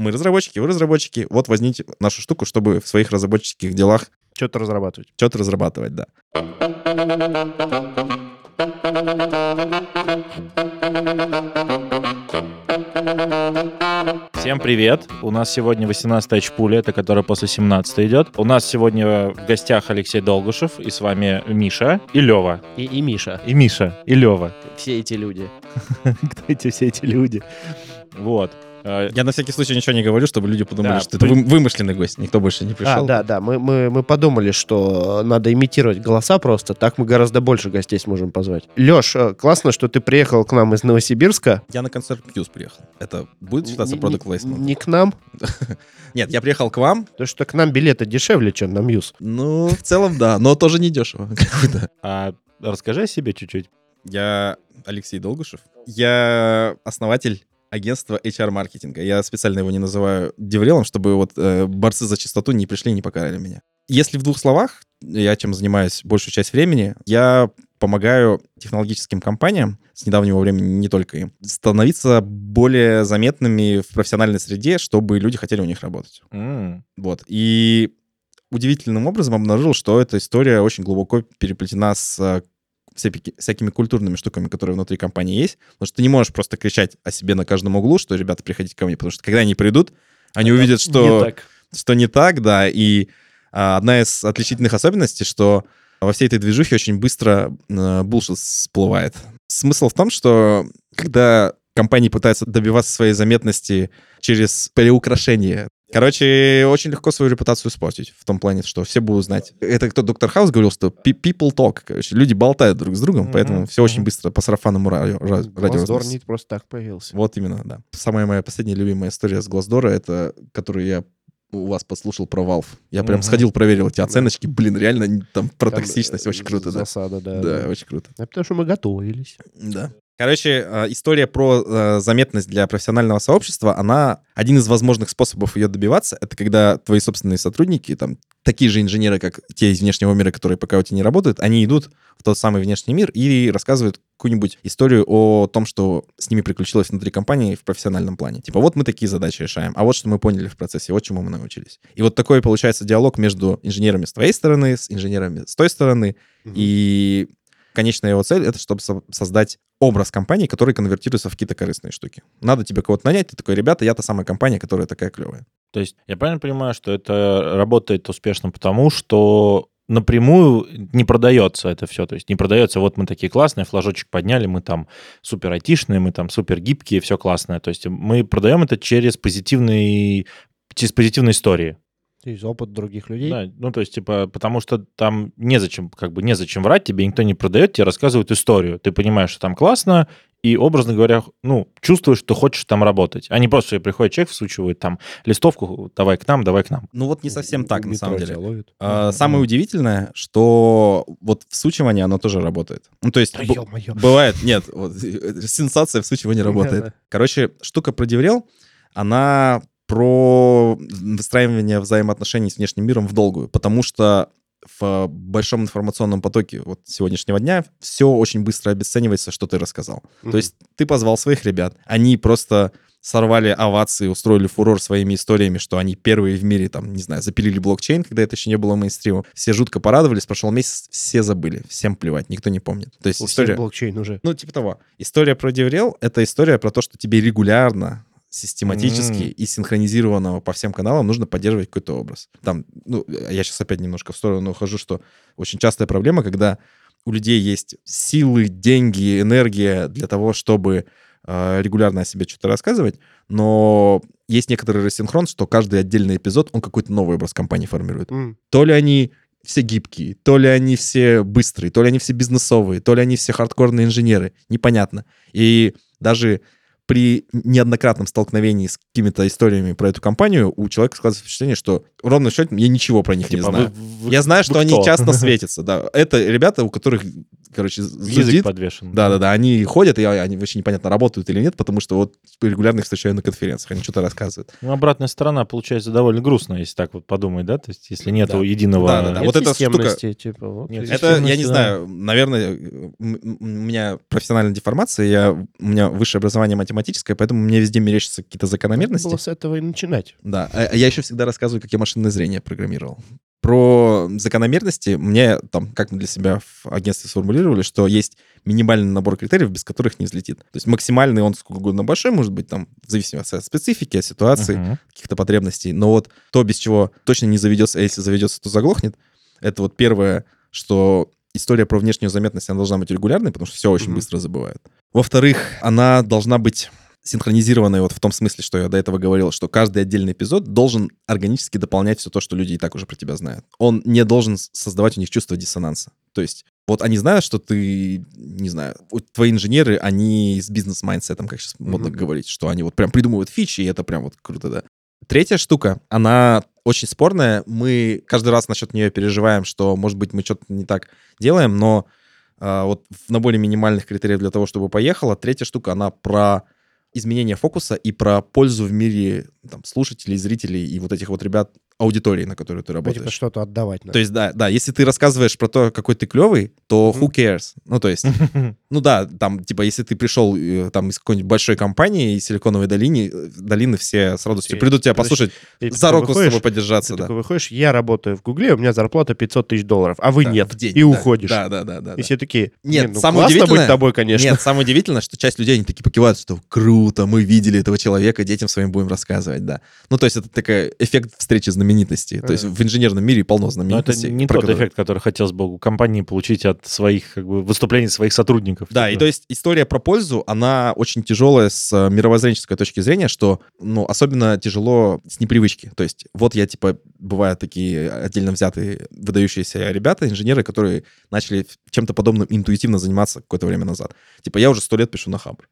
Мы разработчики, вы разработчики. Вот возьмите нашу штуку, чтобы в своих разработческих делах Что-то разрабатывать. что-то разрабатывать, да. Всем привет! У нас сегодня 18-я чпуля, это которая после 17 идет. У нас сегодня в гостях Алексей Долгушев, и с вами Миша и Лева. И, и Миша. И Миша, и Лева. Все эти люди. Кто эти все эти люди? Вот. Э, Я на всякий случай ничего не говорю, чтобы люди подумали, Да, что это при- вы- вымышленный гость. Никто больше не пришел. А, да, да. Мы, мы, мы подумали, что надо имитировать голоса просто. Так мы гораздо больше гостей сможем позвать. Леш, классно, что ты приехал к нам из Новосибирска. Я на концерт Мьюз приехал. Это будет считаться Не- product не- к нам, Нет, я приехал к вам. потому что к нам билеты дешевле, чем на Мьюз. Ну, в целом, да, но тоже не дешево. как бы, да. А расскажи о себе чуть-чуть. Я Алексей Долгушев. Я основатель агентства HR-маркетинга. Я специально его не называю деврелом, чтобы вот э, борцы за чистоту не пришли и не покарали меня. Если в двух словах, я чем занимаюсь большую часть времени, я помогаю технологическим компаниям, с недавнего времени не только им, становиться более заметными в профессиональной среде, чтобы люди хотели у них работать. М, Вот. И удивительным образом обнаружил, что эта история очень глубоко переплетена с э, всякими, культурными штуками, которые внутри компании есть. Потому что ты не можешь просто кричать о себе на каждом углу, что, ребята, приходите ко мне, потому что когда они придут, они увидят, что Не так. что не так, да, и а, одна из отличительных особенностей, что во всей этой движухе очень быстро э, булшит всплывает. Смысл в том, что когда компании пытаются добиваться своей заметности через переукрашение, короче, очень легко свою репутацию испортить в том плане, что все будут знать. Это кто доктор Хаус говорил, что pe- people talk, короче, люди болтают друг с другом, поэтому все очень быстро по сарафанному радио, ра- радио Глаздор не просто так появился. Вот именно, да. Самая моя последняя любимая история с Глаздора, это которую я у вас послушал про Valve. Я прям сходил, проверил эти оценочки. Блин, реально там про Там, токсичность э, очень круто, да. Засада, да. Да, очень круто. Да, потому что мы готовились. Да. Короче, э, история про э, заметность для профессионального сообщества, она один из возможных способов ее добиваться, это когда твои собственные сотрудники, там, такие же инженеры, как те из внешнего мира, которые пока у тебя не работают, они идут в тот самый внешний мир и рассказывают какую-нибудь историю о том, что с ними приключилось внутри компании в профессиональном плане. Типа, вот мы такие задачи решаем, а вот что мы поняли в процессе, вот чему мы научились. И вот такой получается диалог между инженерами с твоей стороны, с инженерами с той стороны, и конечная его цель — это чтобы со- создать образ компании, который конвертируется в какие-то корыстные штуки. Надо тебе кого-то нанять, ты такой, ребята, я та самая компания, которая такая клевая. То есть я правильно понимаю, что это работает успешно потому, что напрямую не продается это все. То есть не продается, вот мы такие классные, флажочек подняли, мы там супер айтишные, мы там супер гибкие, все классное. То есть мы продаем это через позитивные, через позитивные истории. Из опыт других людей. Да, ну, то есть, типа, потому что там незачем, как бы, незачем врать, тебе никто не продает, тебе рассказывают историю. Ты понимаешь, что там классно, и, образно говоря, ну, чувствуешь, что хочешь там работать. А не просто что приходит человек, всучивает там листовку, давай к нам, давай к нам. Ну вот не совсем так, на самом деле. ловит. А. Самое удивительное, что вот всучивание, оно тоже работает. Ну, то есть... Да б-. Бывает, нет, вот, сенсация всучивания работает. Короче, штука про Деврел, она про выстраивание взаимоотношений с внешним миром в долгую, потому что в большом информационном потоке вот сегодняшнего дня все очень быстро обесценивается, что ты рассказал. Мгм. То есть ты позвал своих ребят, они просто сорвали овации, устроили фурор своими историями, что они первые в мире, там, не знаю, запилили блокчейн, когда это еще не было мейнстримом. Все жутко порадовались, прошел месяц, все забыли, всем плевать, никто не помнит. То есть У история... блокчейн уже. Ну, типа того. История про DevRel — это история про то, что тебе регулярно систематически М. и синхронизированного по всем каналам нужно поддерживать какой-то образ. Там, ну, я сейчас опять немножко в сторону ухожу, что очень частая проблема, когда у людей есть силы, деньги, энергия для того, чтобы э, регулярно о себе что-то рассказывать, но есть некоторый рассинхрон, что каждый отдельный эпизод, он какой-то новый образ компании формирует М. то ли они все гибкие, то ли они все быстрые, то ли они все бизнесовые, то ли они все хардкорные инженеры. Непонятно. И даже при неоднократном столкновении с какими-то историями про эту компанию у человека складывается впечатление, что ровно в счете я ничего про них не Типа, знаю. вы- вы- я знаю, что они кто? часто светятся, да. Это ребята, у которых короче, Язык подвешен. Да-да-да, они ходят, и они вообще непонятно, работают или нет, потому что вот регулярно их встречаю на конференциях, они что-то рассказывают. Ну, обратная сторона получается довольно грустная, если так вот подумать, да? То есть, если нет Да. единого... Да-да-да. Нет вот эта системности, типа, вот Нет, это- Это, я не да. знаю, наверное, у меня профессиональная деформация, я, у меня высшее образование математическое, поэтому мне везде мерещатся какие-то Надо закономерности. было с этого и начинать. Да, а а я еще всегда рассказываю, как я машинное зрение программировал. Про закономерности мне там, как мы для себя в агентстве сформулировали, что есть минимальный набор критериев, без которых не взлетит. То есть максимальный он сколько угодно большой, может быть, там, в зависимости от специфики, от ситуации, Мгм. каких-то потребностей. Но вот то, без чего точно не заведется, а если заведется, то заглохнет, это вот первое, что история про внешнюю заметность, она должна быть регулярной, потому что все очень Мгм. быстро забывают. Во-вторых, она должна быть синхронизированной вот в том смысле, что я до этого говорил, что каждый отдельный эпизод должен органически дополнять все то, что люди и так уже про тебя знают. Он не должен создавать у них чувство диссонанса. То есть вот они знают, что ты, не знаю, твои инженеры, они с бизнес-майндсетом, как сейчас модно Мгм. говорить, что они вот прям придумывают фичи, и это прям вот круто, да. Третья штука, она очень спорная. Мы каждый раз насчет нее переживаем, что, может быть, мы что-то не так делаем, но а, вот в наборе минимальных критериев для того, чтобы поехала, третья штука, она про изменение фокуса и про пользу в мире там, слушателей, зрителей и вот этих вот ребят, аудитории, на которую ты Ну, работаешь. Типа что-то отдавать надо. То есть, да, да, если ты рассказываешь про то, какой ты клевый, то who cares? Ну, то есть, ну да, там, типа, если ты пришел э, там из какой-нибудь большой компании, из Силиконовой долины, э, долины все с радостью Окей. придут тебя послушать, Ты за руку с выходишь, тобой подержаться, Ты да. такой выходишь, я работаю в Гугле, у меня зарплата 500 тысяч долларов, а вы Да, нет. в день, и да. уходишь. Да, да, да, да. И все такие, Нет, «Не, ну, самое удивительное- быть тобой, конечно. Нет, самое удивительное, что часть людей, они такие покивают, что круто, мы видели этого человека, детям своим будем рассказывать, да. Ну, то есть это такой эффект встречи знаменитости. То есть в инженерном мире полно Но это знаменитостей. не тот которые- эффект, который хотелось бы у компании получить от своих как бы, выступлений своих сотрудников. Да, и Типа, то есть история про пользу, она очень тяжелая с э, мировоззренческой точки зрения, что, ну, особенно тяжело с непривычки. То есть вот я, типа, бывают такие отдельно взятые выдающиеся ребята, инженеры, которые начали чем-то подобным интуитивно заниматься какое-то время назад. Типа я уже сто лет пишу на Хабр.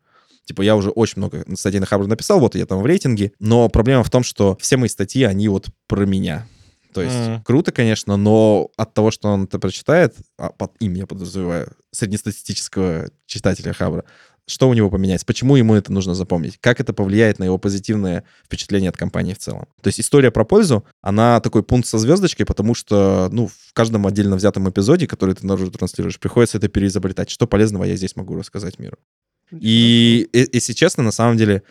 Типа я уже очень много статей на Хабр написал, вот я там в рейтинге, но проблема в том, что все мои статьи, они вот про меня. То есть Мгм. круто, конечно, но от того, что он это прочитает, а под им я подразумеваю, среднестатистического читателя Хабра, что у него поменяется, почему ему это нужно запомнить, как это повлияет на его позитивное впечатление от компании в целом. То есть история про пользу, она такой пункт со звездочкой, потому что, ну, в каждом отдельно взятом эпизоде, который ты наружу транслируешь, приходится это переизобретать. Что полезного я здесь могу рассказать миру. И, и- если честно, на самом деле,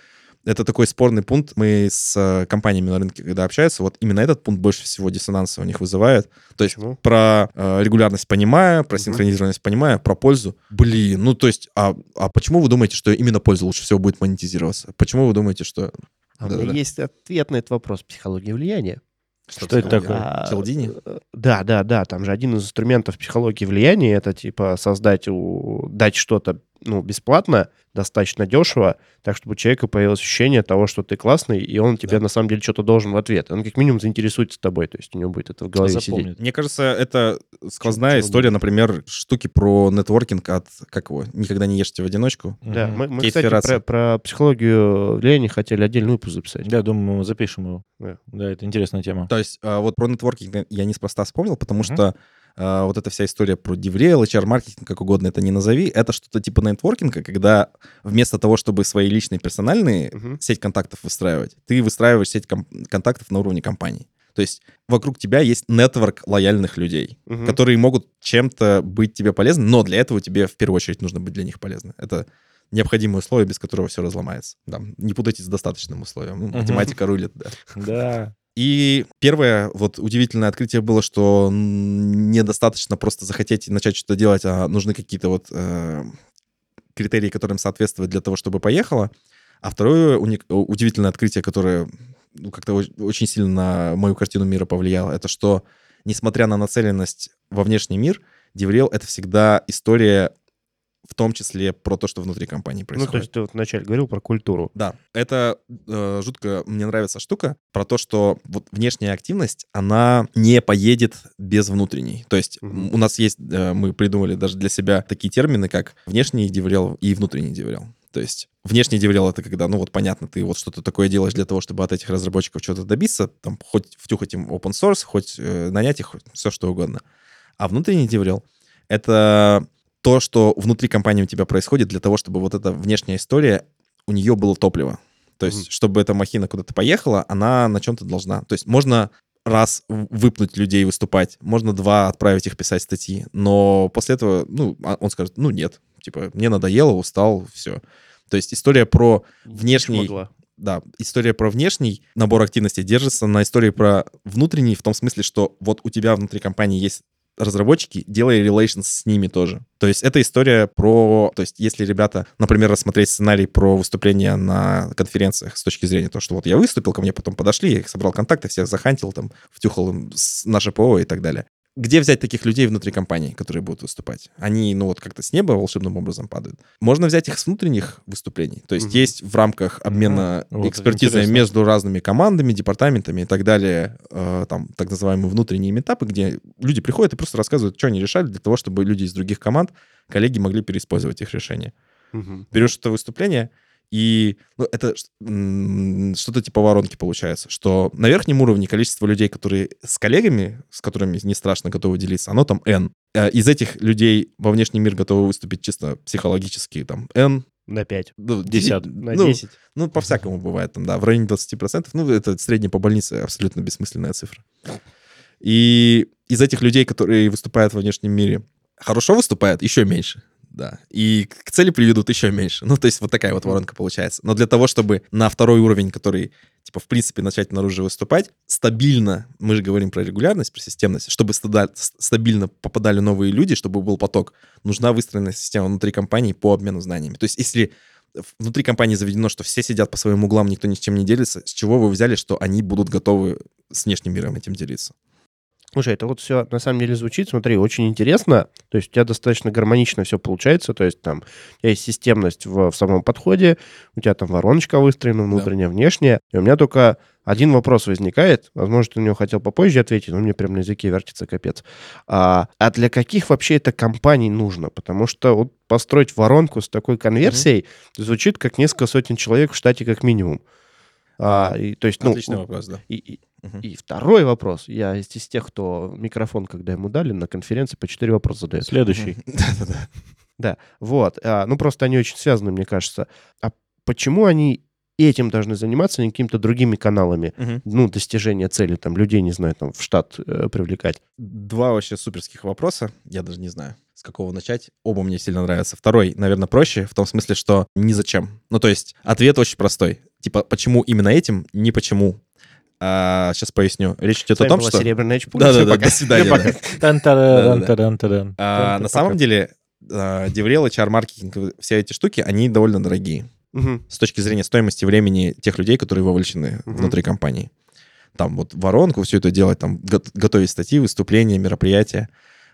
это такой спорный пункт. Мы с э, компаниями на рынке, когда общаются, вот именно этот пункт больше всего диссонанса у них вызывает. То есть Почему? про э, регулярность понимаю, про Мгм. синхронизированность понимаю, про пользу. Блин, ну то есть, а, а почему вы думаете, что именно польза лучше всего будет монетизироваться? Почему вы думаете, что... А у меня есть ответ на этот вопрос. Психология влияния. Что это такое? А, Челдини? Да, да, да. Там же один из инструментов психологии влияния это типа создать, у- дать что-то ну, бесплатно, достаточно дешево, так, чтобы у человека появилось ощущение того, что ты классный, и он тебе Да. на самом деле что-то должен в ответ. Он как минимум заинтересуется тобой, то есть у него будет это в голове сидеть. запомнит. Мне кажется, это сквозная Чел- история, например, штуки про нетворкинг от, как его, «Никогда не ешьте в одиночку». Да, Мгм. мы, мы, кстати, Ферраци. про, про психологию влияния хотели отдельный выпуск записать. Я думаю, мы запишем его. Да. Да, это интересная тема. То есть а, вот про нетворкинг я неспроста вспомнил, потому Мгм. что а, вот эта вся история про DevRel, HR-маркетинг, как угодно это не назови, это что-то типа нетворкинга, когда вместо того, чтобы свои личные персональные Мгм. сеть контактов выстраивать, ты выстраиваешь сеть контактов на уровне компании. То есть вокруг тебя есть нетворк лояльных людей, Мгм. которые могут чем-то быть тебе полезны, но для этого тебе в первую очередь нужно быть для них полезным. Это необходимое условие, без которого все разломается. Да, не путайте с достаточным условием. Ну, математика рулит, да. Да. И первое вот удивительное открытие было, что недостаточно просто захотеть и начать что-то делать, а нужны какие-то вот э, критерии, которым соответствовать для того, чтобы поехало. А второе уник- удивительное открытие, которое ну, как-то очень сильно на мою картину мира повлияло, это что, несмотря на нацеленность во внешний мир, DevRel — это всегда история в том числе про то, что внутри компании Ну, происходит. то есть ты вот вначале говорил про культуру. Да, это э, жутко мне нравится штука про то, что вот внешняя активность, она не поедет без внутренней. То есть м, у нас есть, э, мы придумали даже для себя такие термины, как внешний деврел и внутренний деврел. То есть внешний деврел — это когда, ну вот понятно, ты вот что-то такое делаешь для того, чтобы от этих разработчиков что-то добиться, там хоть втюхать им open source, хоть э, нанять их, все что угодно. А внутренний деврел — это то, что внутри компании у тебя происходит, для того, чтобы вот эта внешняя история, у нее было топливо. То есть, Мгм. чтобы эта махина куда-то поехала, она на чем-то должна. То есть, можно раз выпнуть людей выступать, можно два отправить их писать статьи, но после этого, ну, а он скажет, ну, нет, типа, мне надоело, устал, все. То есть, история про внешний... Да, история про внешний набор активностей держится на истории про внутренний, в том смысле, что вот у тебя внутри компании есть разработчики, делай relations с ними тоже. То есть это история про... То есть если ребята, например, рассмотреть сценарий про выступления на конференциях с точки зрения того, что вот я выступил, ко мне потом подошли, я их собрал контакты, всех захантил, там, втюхал им наше ПО и так далее. Где взять таких людей внутри компании, которые будут выступать? Они, ну вот как-то с неба волшебным образом падают. Можно взять их с внутренних выступлений. То есть Мгм. есть в рамках обмена Вот это экспертизой интересно. между разными командами, департаментами и так далее, э, там так называемые внутренние метапы, где люди приходят и просто рассказывают, что они решали для того, чтобы люди из других команд, коллеги могли переиспользовать их решения. Мгм. Берешь это выступление, и ну, это что-то типа воронки получается, что на верхнем уровне количество людей, которые с коллегами, с которыми не страшно готовы делиться, оно там N. Э, Из этих людей во внешний мир готовы выступить чисто психологически, там, N. На 5. ну, Десят. ди- На ну, 10. ну, по-всякому бывает там, да, в районе 20%. Ну, это средняя по больнице абсолютно бессмысленная цифра. И из этих людей, которые выступают во внешнем мире, хорошо выступают, еще меньше. Да. И к цели приведут еще меньше. Ну, то есть вот такая вот воронка получается. Но для того, чтобы на второй уровень, который, типа, в принципе, начать наружу выступать, стабильно, мы же говорим про регулярность, про системность, чтобы стабильно попадали новые люди, чтобы был поток, нужна выстроенная система внутри компании по обмену знаниями. То есть если внутри компании заведено, что все сидят по своим углам, никто ни с чем не делится, с чего вы взяли, что они будут готовы с внешним миром этим делиться? Слушай, это вот все на самом деле звучит, смотри, очень интересно. То есть у тебя достаточно гармонично все получается. То есть там у тебя есть системность в, в самом подходе, у тебя там вороночка выстроена, внутренняя, внешняя. И у меня только один вопрос возникает. Возможно, ты на него хотел попозже ответить, но мне прям на языке вертится капец. А, а для каких вообще это компаний нужно? Потому что вот построить воронку с такой конверсией звучит как несколько сотен человек в штате как минимум. А, и, то есть, ну, Отличный вопрос, да. и- и, Мгм. и второй вопрос. Я из, из тех, кто микрофон, когда ему дали, на конференции по четыре вопроса задает. Следующий. Да-да-да. Да, вот. А, ну, просто они очень связаны, мне кажется. А почему они этим должны заниматься, а не какими-то другими каналами? Ну, достижения цели, там, людей, не знаю, там, в штат э, привлекать. Два вообще суперских вопроса. Я даже не знаю, с какого начать. Оба мне сильно нравятся. Второй, наверное, проще, в том смысле, что ни зачем. Ну, то есть ответ очень простой. Типа, почему именно этим, не почему. сейчас поясню. Речь идет о том, что... серебряная чпуля. Да-да-да, пока. до свидания. А, На самом деле, а, DevRel, HR-маркетинг, все эти штуки, они довольно дорогие. С точки зрения стоимости времени тех людей, которые вовлечены внутри компании. Там вот воронку, все это делать, там го- готовить статьи, выступления, мероприятия.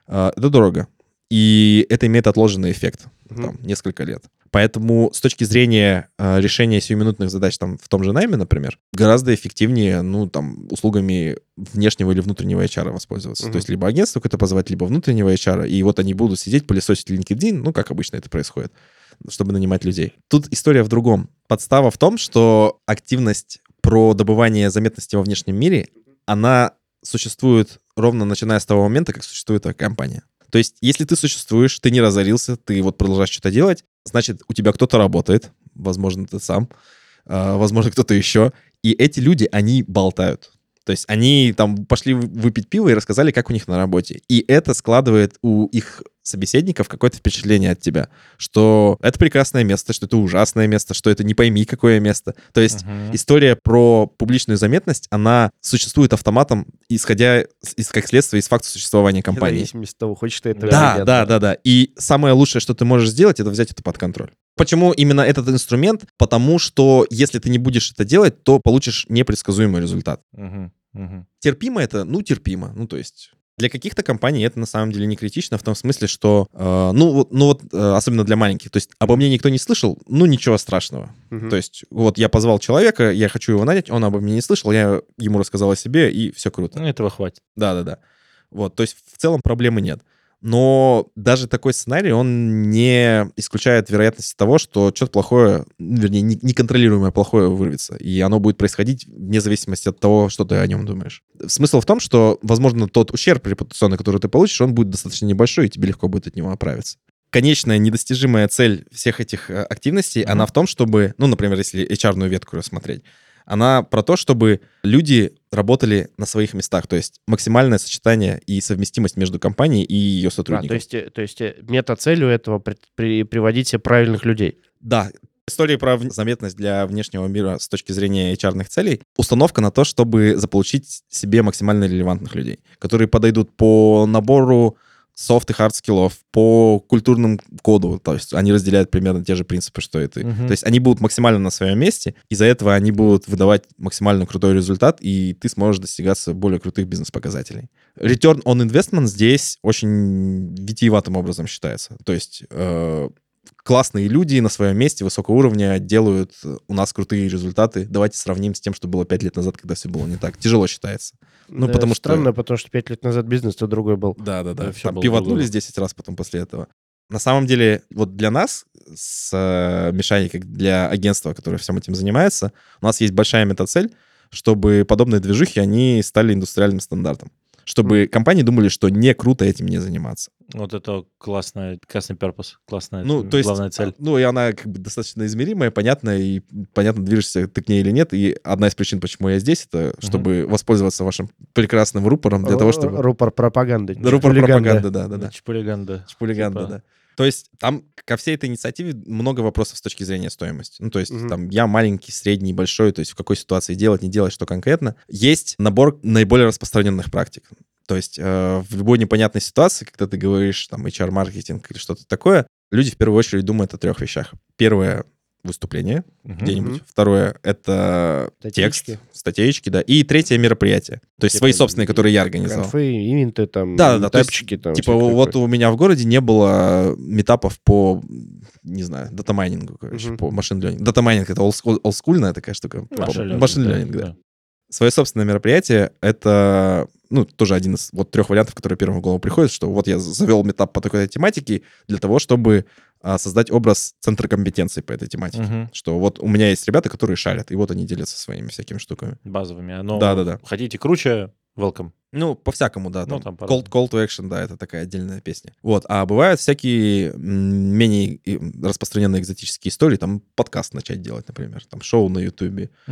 А, Это дорого. И это имеет отложенный эффект, Мгм. там, несколько лет. Поэтому с точки зрения а, решения сиюминутных задач там в том же найме, например, гораздо эффективнее, ну, там, услугами внешнего или внутреннего HR воспользоваться. Мгм. То есть либо агентство какое-то позвать, либо внутреннего HR, и вот они будут сидеть, пылесосить LinkedIn, ну, как обычно это происходит чтобы нанимать людей. Тут история в другом. Подстава в том, что активность про добывание заметности во внешнем мире, она существует ровно начиная с того момента, как существует твоя компания. То есть, если ты существуешь, ты не разорился, ты вот продолжаешь что-то делать, значит, у тебя кто-то работает, возможно, ты сам, а, возможно, кто-то еще, и эти люди, они болтают. То есть они там пошли выпить пиво и рассказали, как у них на работе. И это складывает у их собеседников какое-то впечатление от тебя, что это прекрасное место, что это ужасное место, что это не пойми какое место. То есть Мгм. история про публичную заметность, она существует автоматом, исходя из, как следствие из факта существования В компании. зависимости от того, хочешь ты этого Да, нет. да, да, да. И самое лучшее, что ты можешь сделать, это взять это под контроль. Почему именно этот инструмент? Потому что если ты не будешь это делать, то получишь непредсказуемый результат. Мгм. Мгм. Терпимо это? Ну, терпимо. Ну, то есть... Для каких-то компаний это на самом деле не критично в том смысле, что, э, ну, вот, ну вот, э, особенно для маленьких, то есть обо мне никто не слышал, ну, ничего страшного. Мгм. То есть вот я позвал человека, я хочу его нанять, он обо мне не слышал, я ему рассказал о себе, и все круто. Ну, этого хватит. Да-да-да. Вот, то есть в целом проблемы нет. Но даже такой сценарий, он не исключает вероятности того, что что-то плохое, ну, вернее, не- неконтролируемое плохое вырвется. И оно будет происходить вне зависимости от того, что ты о нем думаешь. Смысл в том, что, возможно, тот ущерб репутационный, который ты получишь, он будет достаточно небольшой, и тебе легко будет от него оправиться. конечная недостижимая цель всех этих э, активностей, Мгм. она в том, чтобы, ну, например, если HR-ную ветку рассмотреть, она про то, чтобы люди работали на своих местах, то есть максимальное сочетание и совместимость между компанией и ее А, сотрудниками. то есть, э, то есть э, мета-целью этого при- при- приводить себе правильных людей. Да, история про заметность для внешнего мира с точки зрения HR целей. Установка на то, чтобы заполучить себе максимально релевантных людей, которые подойдут по набору софт и хард скиллов, по культурному коду. То есть они разделяют примерно те же принципы, что и ты. Мгм. То есть они будут максимально на своем месте, из-за этого они будут выдавать максимально крутой результат, и ты сможешь достигаться более крутых бизнес-показателей. Return on investment здесь очень витиеватым образом считается. То есть э, классные люди на своем месте высокого уровня делают э, у нас крутые результаты. Давайте сравним с тем, что было пять лет назад, когда все было не так. Тяжело считается. Ну, Да, потому что- Странно, потому что пять лет назад бизнес-то другой был. Да, да, Да, да. всё Там пивотнулись другое. 10 раз потом после этого. На самом деле, вот для нас, с э, Мишаней, как для агентства, которое всем этим занимается, у нас есть большая метацель, чтобы подобные движухи, они стали индустриальным стандартом. Чтобы компании думали, что не круто этим не заниматься. Вот это классная, классный перпус, классная Ну, то есть, главная цель. ну, и она как бы достаточно измеримая, понятная, и понятно, движешься ты к ней или нет. И одна из причин, почему я здесь, это чтобы воспользоваться вашим прекрасным рупором для того, чтобы... Рупор пропаганды. Рупор пропаганды, да, да, да. Чпулиганда. Хулиган, Типа. да. То есть там ко всей этой инициативе много вопросов с точки зрения стоимости. Ну, то есть Мгм. там я маленький, средний, большой, то есть в какой ситуации делать, не делать, что конкретно. Есть набор наиболее распространенных практик. То есть э, в любой непонятной ситуации, когда ты говоришь там HR-маркетинг или что-то такое, люди в первую очередь думают о трех вещах. Первое — выступление Мгм. где-нибудь. Мгм. Второе — это Статейки. текст, статейки, да. И третье — мероприятие. То есть Типа свои собственные, которые я организовал. Конфы, ивенты, там, Да, да, да, митапчики. там, Типа вот такое. у меня в городе не было митапов по, не знаю, датамайнингу, короче, Мгм. по machine learning. Датамайнинг — это олдскул- олдскульная такая штука. Machine learning, learning, да. Свое собственное мероприятие — это, ну, тоже один из вот трех вариантов, которые первым в голову приходят, что вот я завел метап по такой тематике для того, чтобы а, создать образ центра компетенции по этой тематике. Мгм. Что вот у меня есть ребята, которые шарят, и вот они делятся своими всякими штуками. Базовыми. Но Да-да-да. Хотите круче? Welcome. Ну, по-всякому, да. Ну, Там, там call, call to action, да, это такая отдельная песня. Вот. А бывают всякие менее распространенные экзотические истории, там подкаст начать делать, например, там шоу на Ютубе. э,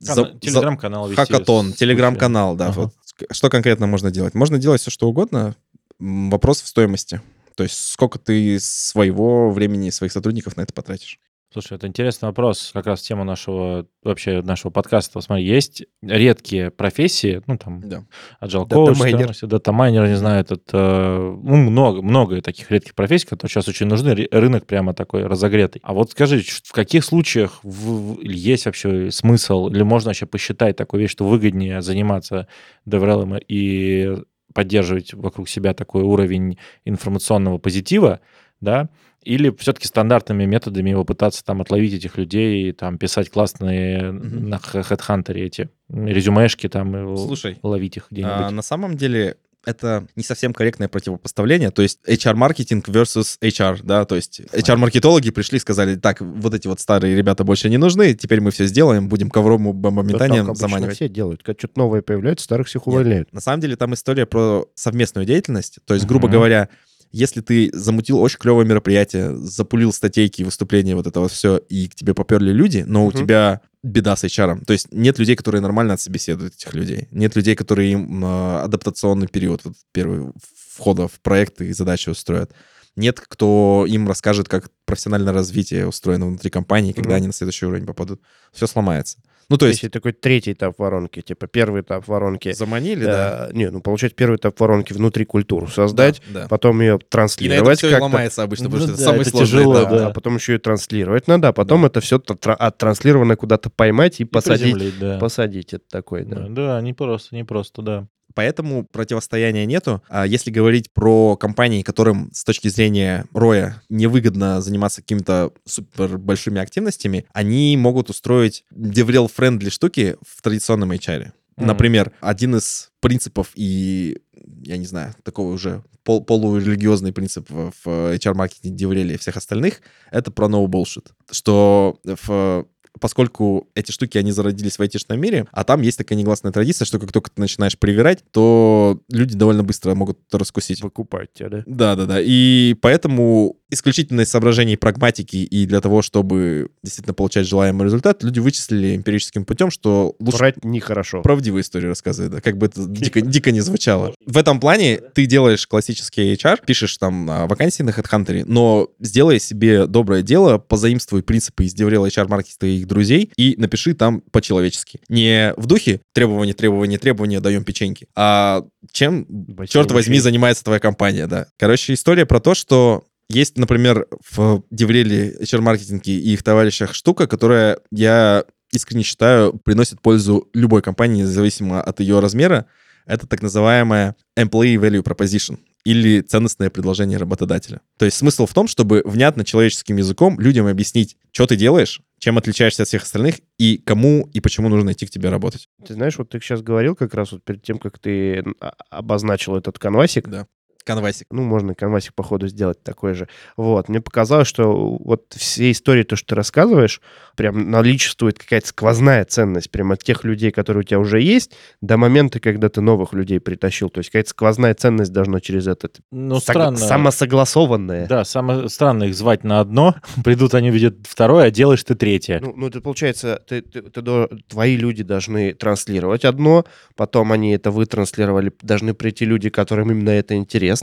Кана- за- Телеграм-канал вести. Хакатон, телеграм-канал, да. Ага. Вот. Что конкретно можно делать? Можно делать все, что угодно. Вопрос в стоимости. То есть сколько ты своего времени, своих сотрудников на это потратишь. Слушай, это интересный вопрос, как раз тема нашего, вообще нашего подкаста. Смотри, есть редкие профессии, ну, там, Да. agile coach, Датамайнер. там, датамайнер, не знаю, этот, э, ну, много, много таких редких профессий, которые сейчас очень нужны, рынок прямо такой разогретый. А вот скажи, в каких случаях в- есть вообще смысл, или можно вообще посчитать такую вещь, что выгоднее заниматься DevRel и поддерживать вокруг себя такой уровень информационного позитива, да, или все-таки стандартными методами его пытаться там отловить этих людей, там писать классные на HeadHunter эти резюмешки, там и Слушай, ловить их где-нибудь. А, на самом деле это не совсем корректное противопоставление, то есть HR-маркетинг versus HR, да, то есть HR-маркетологи пришли и сказали, так, вот эти вот старые ребята больше не нужны, теперь мы все сделаем, будем Да так бомбометанием обычно заманивать. все делают. Когда что-то новое появляется, старых всех Нет. увольняют. На самом деле там история про совместную деятельность, то есть, грубо Мгм. говоря, если ты замутил очень клевое мероприятие, запулил статейки, выступления, вот это вот все, и к тебе поперли люди, но у Мгм. тебя беда с HR. То есть нет людей, которые нормально отсобеседуют этих людей. Нет людей, которые им э, адаптационный период, вот первый входа в проекты и задачи устроят. Нет, кто им расскажет, как профессиональное развитие устроено внутри компании, когда Мгм. они на следующий уровень попадут. Все сломается. Ну, то есть есть такой третий этап воронки, типа первый этап воронки. заманили, да. э, Не, ну получать первый этап воронки внутри культуру создать, Да, да. потом ее И на транслировать все ломается обычно, потому Ну что это да, самый это сложный тяжело, этап. да. А потом еще и транслировать надо, а потом Да. это все оттранслировано куда-то поймать и, И посадить. да. Посадить это такой, да. Да, да, не просто, не просто, да. Поэтому противостояния нету. А если говорить про компании, которым с точки зрения ROI невыгодно заниматься какими-то супер большими активностями, они могут устроить DevRel-friendly штуки в традиционном HR. Мгм. Например, один из принципов и, я не знаю, такого уже пол полурелигиозный принцип в HR-маркетинге, DevRel и всех остальных, это про no bullshit. Что в поскольку эти штуки, они зародились в айтишном мире, а там есть такая негласная традиция, что как только ты начинаешь привирать, то люди довольно быстро могут раскусить. Выкупать тебя, да? Да-да-да. И поэтому исключительно из соображений прагматики и для того, чтобы действительно получать желаемый результат, люди вычислили эмпирическим путем, что лучше Врать нехорошо. правдивые истории рассказывать, да, как бы это дико, дико не звучало. В этом плане ты делаешь классический HR, пишешь там а, вакансии на HeadHunter, но сделай себе доброе дело, позаимствуй принципы из Деврела HR-маркета и их друзей и напиши там по-человечески. Не в духе требования, требования, требования, даем печеньки, а чем, Бассейн черт возьми, занимается твоя компания, да. Короче, история про то, что есть, например, в Девреле HR-маркетинге и их товарищах штука, которая, я искренне считаю, приносит пользу любой компании, независимо от ее размера. Это так называемая Employee Value Proposition или ценностное предложение работодателя. То есть смысл в том, чтобы внятно человеческим языком людям объяснить, что ты делаешь, чем отличаешься от всех остальных и кому и почему нужно идти к тебе работать. Ты знаешь, вот ты сейчас говорил как раз вот перед тем, как ты а, обозначил этот канвасик, Да. Канвасик. ну, можно канвасик, походу, сделать такой же. Вот, мне показалось, что вот все истории, то, что ты рассказываешь, прям наличествует какая-то сквозная ценность прям от тех людей, которые у тебя уже есть, до момента, когда ты новых людей притащил. То есть какая-то сквозная ценность должна через этот... Ну, сог- странно. Самосогласованная. Да, самое странно их звать на одно, придут они видят второе, а делаешь ты третье. Ну, ну, это получается, ты, ты- ты до- твои люди должны транслировать одно, потом они это вытранслировали, должны прийти люди, которым именно это интересно,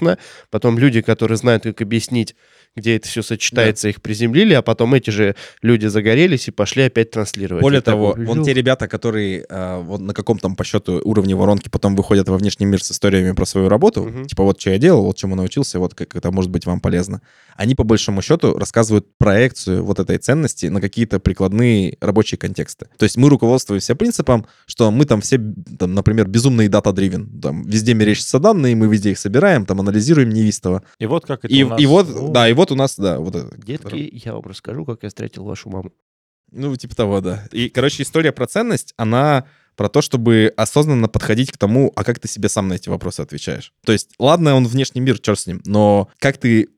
потом люди, которые знают, как объяснить, где это все сочетается, их приземлили, а потом эти же люди загорелись и пошли опять транслировать. Более так того, вот, вон те ребята, которые э, вот на каком-то по счету уровне воронки потом выходят во внешний мир с историями про свою работу, Мгм. типа вот что я делал, вот чему научился, вот как это может быть вам полезно. Они по большому счету рассказывают проекцию вот этой ценности на какие-то прикладные рабочие контексты. То есть мы руководствуемся принципом, что мы там все, там, например, безумные дата-дривен. Там везде мерещатся данные, мы везде их собираем, там анализируем невистово. И вот как это И, у нас, и вот, ну, да, и вот у нас, да, вот это. Детки, я вам расскажу, как я встретил вашу маму. Ну, типа того, да. И, короче, история про ценность, она про то, чтобы осознанно подходить к тому, а как ты себе сам на эти вопросы отвечаешь. То есть, ладно, он внешний мир, черт с ним, но как ты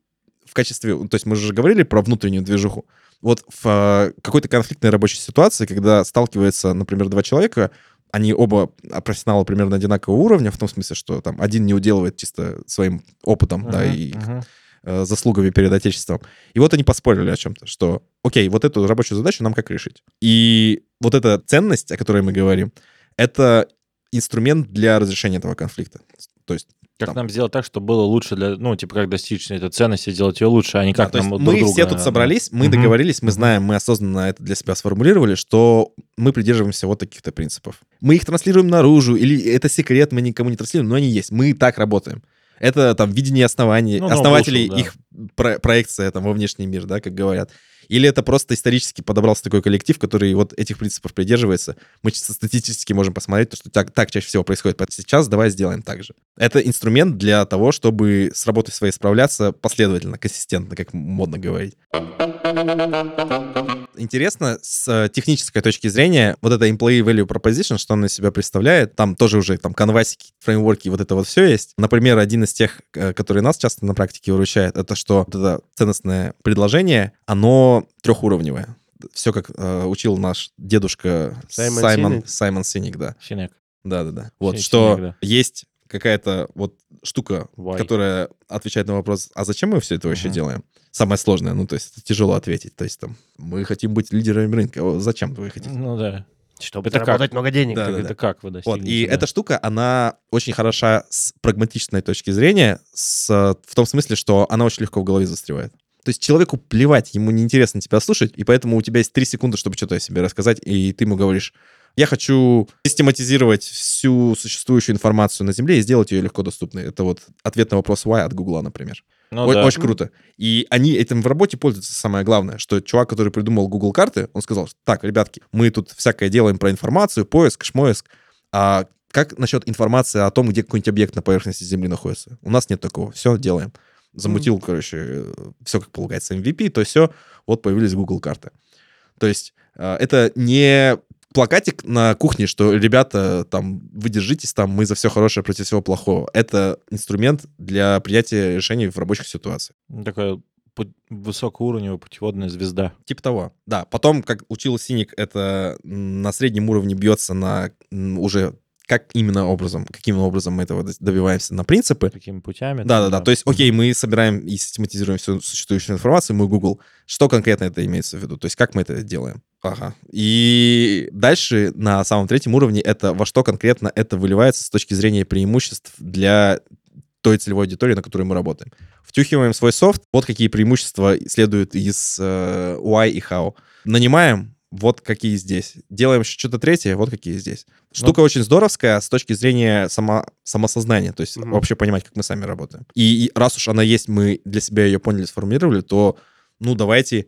в качестве... То есть мы же говорили про внутреннюю движуху. Вот в э, какой-то конфликтной рабочей ситуации, когда сталкиваются, например, два человека, они оба а, профессионалы примерно одинакового уровня, в том смысле, что там один не уделывает чисто своим опытом, да, мгм, и мгм. Э, заслугами перед Отечеством. И вот они поспорили о чем-то, что, окей, вот эту рабочую задачу нам как решить. И вот эта ценность, о которой мы говорим, это инструмент для разрешения этого конфликта. То есть Как там. нам сделать так, чтобы было лучше для, ну, типа, как достичь этой ценности, сделать ее лучше, а не Да, как есть нам мы друг друга, все тут да. собрались, мы Мгм. договорились, мы знаем, мы осознанно это для себя сформулировали, что мы придерживаемся вот таких-то принципов. Мы их транслируем наружу, или это секрет, мы никому не транслируем, но они есть. Мы так работаем. Это там видение оснований, Ну, no основателей, да. их про- проекция там во внешний мир, да, как говорят. Или это просто исторически подобрался такой коллектив, который вот этих принципов придерживается. Мы чисто статистически можем посмотреть, то, что так, так чаще всего происходит. Сейчас давай сделаем так же. Это инструмент для того, чтобы с работой своей справляться последовательно, консистентно, как модно говорить. Интересно, с э, технической точки зрения, вот это Employee Value Proposition, что он из себя представляет, там тоже уже там канвасики, фреймворки, вот это вот все есть. Например, один из тех, э, который нас часто на практике выручает, это что вот это ценностное предложение, оно трехуровневое. Все как э, учил наш дедушка Саймон Саймон, Синик? Саймон Синик, да. Синяк. Да-да-да. Вот, Синий что снег, да. есть какая-то вот штука, Why? которая отвечает на вопрос, а зачем мы все это вообще Мгм. делаем? Самое сложное, ну, то есть это тяжело ответить. То есть там, мы хотим быть лидерами рынка. О, Зачем вы хотите? Ну да. Чтобы Это как? заработать много денег. Да, Как- да, это да. как вы Вот, достигнете? и да? эта штука, она очень хороша с прагматичной точки зрения, с, в том смысле, что она очень легко в голове застревает. То есть человеку плевать, ему неинтересно тебя слушать, и поэтому у тебя есть три секунды, чтобы что-то о себе рассказать, и ты ему говоришь, я хочу систематизировать всю существующую информацию на Земле и сделать ее легко доступной. Это вот ответ на вопрос why от Гугла, например. Ну О- да. Очень круто. И они этим в работе пользуются, самое главное, что чувак, который придумал Google карты, он сказал, так, ребятки, мы тут всякое делаем про информацию, поиск, шмоиск, а как насчет информации о том, где какой-нибудь объект на поверхности Земли находится? У нас нет такого. Все, делаем. Замутил, короче, все как полагается MVP, то все, вот появились Google карты. То есть э, это не плакатик на кухне, что, ребята, там, вы держитесь, там, мы за все хорошее против всего плохого. Это инструмент для принятия решений в рабочих ситуациях. Пу- высокоуровневая путеводная звезда. Типа того, да. Потом, как учил Синик, это на среднем уровне бьется на уже как именно образом, каким образом мы этого добиваемся на принципы. Какими путями? Да, там, да, да. То есть, окей, мы собираем и систематизируем всю существующую информацию, мы Google. Что конкретно это имеется в виду? То есть, как мы это делаем? Ага. И дальше на самом третьем уровне это во что конкретно это выливается с точки зрения преимуществ для той целевой аудитории, на которой мы работаем. Втюхиваем свой софт, вот какие преимущества следуют из э, UI и how. Нанимаем, вот какие здесь. Делаем еще что-то третье, вот какие здесь. Штука очень здоровская с точки зрения само, самосознания, то есть Мгм. вообще понимать, как мы сами работаем. И, и раз уж она есть, мы для себя ее поняли, сформулировали, то, ну, давайте,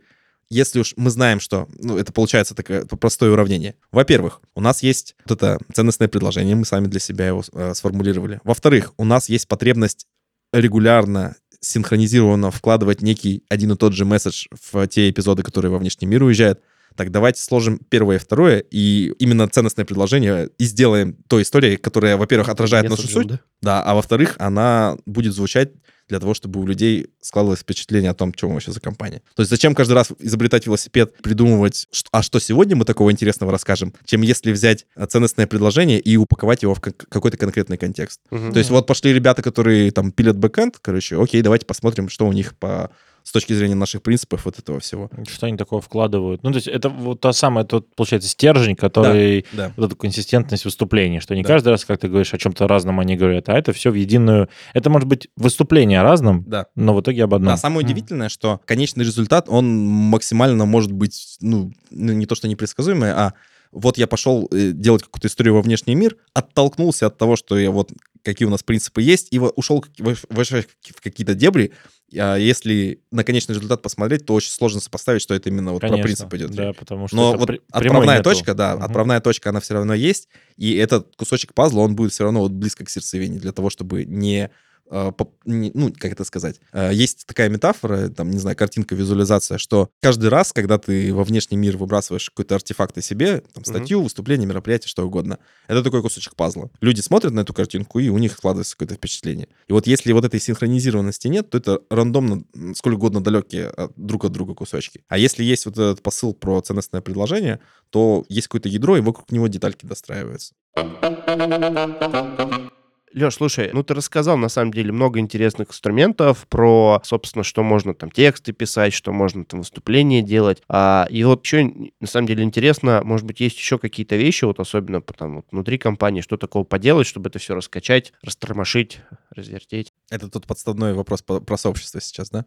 если уж мы знаем, что, ну, это получается такое простое уравнение. Во-первых, у нас есть вот это ценностное предложение, мы сами для себя его э, сформулировали. Во-вторых, у нас есть потребность регулярно синхронизированно вкладывать некий один и тот же месседж в те эпизоды, которые во внешний мир уезжают. Так давайте сложим первое и второе, и именно ценностное предложение и сделаем той историей, которая, во-первых, отражает нашу Месседжем, суть, да? да, а во-вторых, она будет звучать для того, чтобы у людей складывалось впечатление о том, мы вообще за компания. То есть зачем каждый раз изобретать велосипед, придумывать, что- а что сегодня мы такого интересного расскажем, чем если взять а, ценностное предложение и упаковать его в какой-то конкретный контекст. Мгм. То есть вот пошли ребята, которые там пилят бэкэнд, короче, окей, давайте посмотрим, что у них по с точки зрения наших принципов вот этого всего. Что они такого вкладывают? Ну, то есть это вот та самая, тот, получается, стержень, который... Да. Вот эту консистентность выступления, что не Да. каждый раз, как ты говоришь, о чем-то разном они говорят, а это все в единую... Это может быть выступление о разном, Да. но в итоге об одном. Да, самое удивительное, что конечный результат, он максимально может быть, ну, ну, не то что непредсказуемый, а вот я пошел э, делать какую-то историю во внешний мир, оттолкнулся от того, что я вот какие у нас принципы есть, и ушел в какие-то дебри. А если на конечный результат посмотреть, то очень сложно сопоставить, что это именно вот Конечно, про принцип идет. Да, потому что Но вот при- отправная нету. точка, да, Мгм. отправная точка, она все равно есть, и этот кусочек пазла, он будет все равно вот близко к сердцевине, для того, чтобы не- ну, как это сказать, Э, есть такая метафора, там, не знаю, картинка, визуализация, что каждый раз, когда ты во внешний мир выбрасываешь какой-то артефакт о себе, там, статью, выступление, мероприятие, что угодно, это такой кусочек пазла. Люди смотрят на эту картинку, и у них складывается какое-то впечатление. И вот если вот этой синхронизированности нет, то это рандомно, сколько угодно далекие от- друг от друга кусочки. А если есть вот этот посыл про ценностное предложение, то есть какое-то ядро, и вокруг него детальки достраиваются. Леш, слушай, ну ты рассказал на самом деле много интересных инструментов про, собственно, что можно там тексты писать, что можно там выступления делать. А, и вот еще на самом деле интересно, может быть, есть еще какие-то вещи, вот особенно там, вот, внутри компании, что такого поделать, чтобы это все раскачать, растормошить, развертеть. Это тот подставной вопрос про сообщество сейчас, да?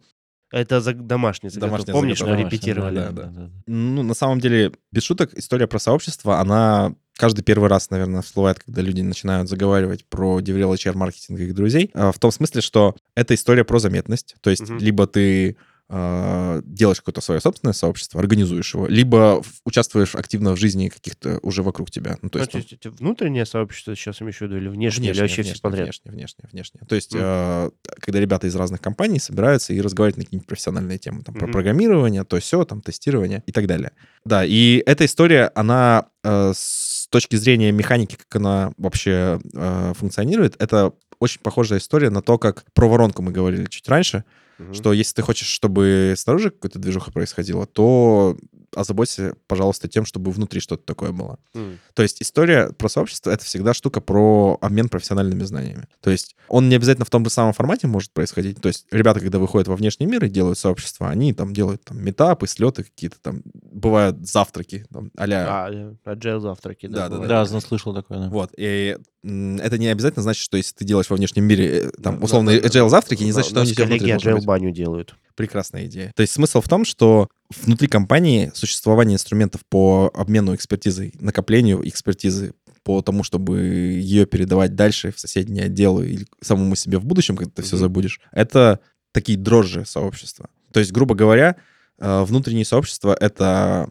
Это за домашний заготовка. Домашняя Помнишь, мы заготовка. репетировали? да, да. Ну, на самом деле, без шуток, история про сообщество, она каждый первый раз, наверное, всплывает, когда люди начинают заговаривать про DevRel HR маркетинг их друзей. А, В том смысле, что это история про заметность. То есть, Мгм. либо ты э, делаешь какое-то свое собственное сообщество, организуешь его, либо участвуешь активно в жизни каких-то уже вокруг тебя. Ну, то То есть, есть, там, внутреннее сообщество сейчас имею в виду или внешнее, или вообще все подряд? внешне, внешне, внешне. То есть, Мгм. э, когда ребята из разных компаний собираются и разговаривают на какие-нибудь профессиональные темы, там, про Мгм. программирование, то все, там, тестирование и так далее. Да, и эта история, она э, с точки зрения механики, как она вообще э, функционирует, это очень похожая история на то, как про воронку мы говорили чуть раньше, Мгм. что если ты хочешь, чтобы снаружи какая-то движуха происходила, то озаботься, пожалуйста, тем, чтобы внутри что-то такое было. М. То есть история про сообщество — это всегда штука про обмен профессиональными знаниями. То есть он не обязательно в том же самом формате может происходить. То есть ребята, когда выходят во внешний мир и делают сообщество, они там делают там метапы, слеты какие-то там, бывают завтраки, там, а-ля... А, э, agile завтраки, да. Да, да. Да, зна- слышал такое, да. Вот, и это не обязательно значит, что если ты делаешь во внешнем мире, э, там, Да, условно, да, да. agile завтраки, не У значит, что нас они коллеги внутри должны agile быть. баню делают. Прекрасная идея. То есть смысл в том, что внутри компании существование инструментов по обмену экспертизой, накоплению экспертизы по тому, чтобы ее передавать дальше в соседние отделы или самому себе в будущем, когда ты все Мгм. забудешь, это такие дрожжи сообщества. То есть, грубо говоря, э, внутренние сообщества — это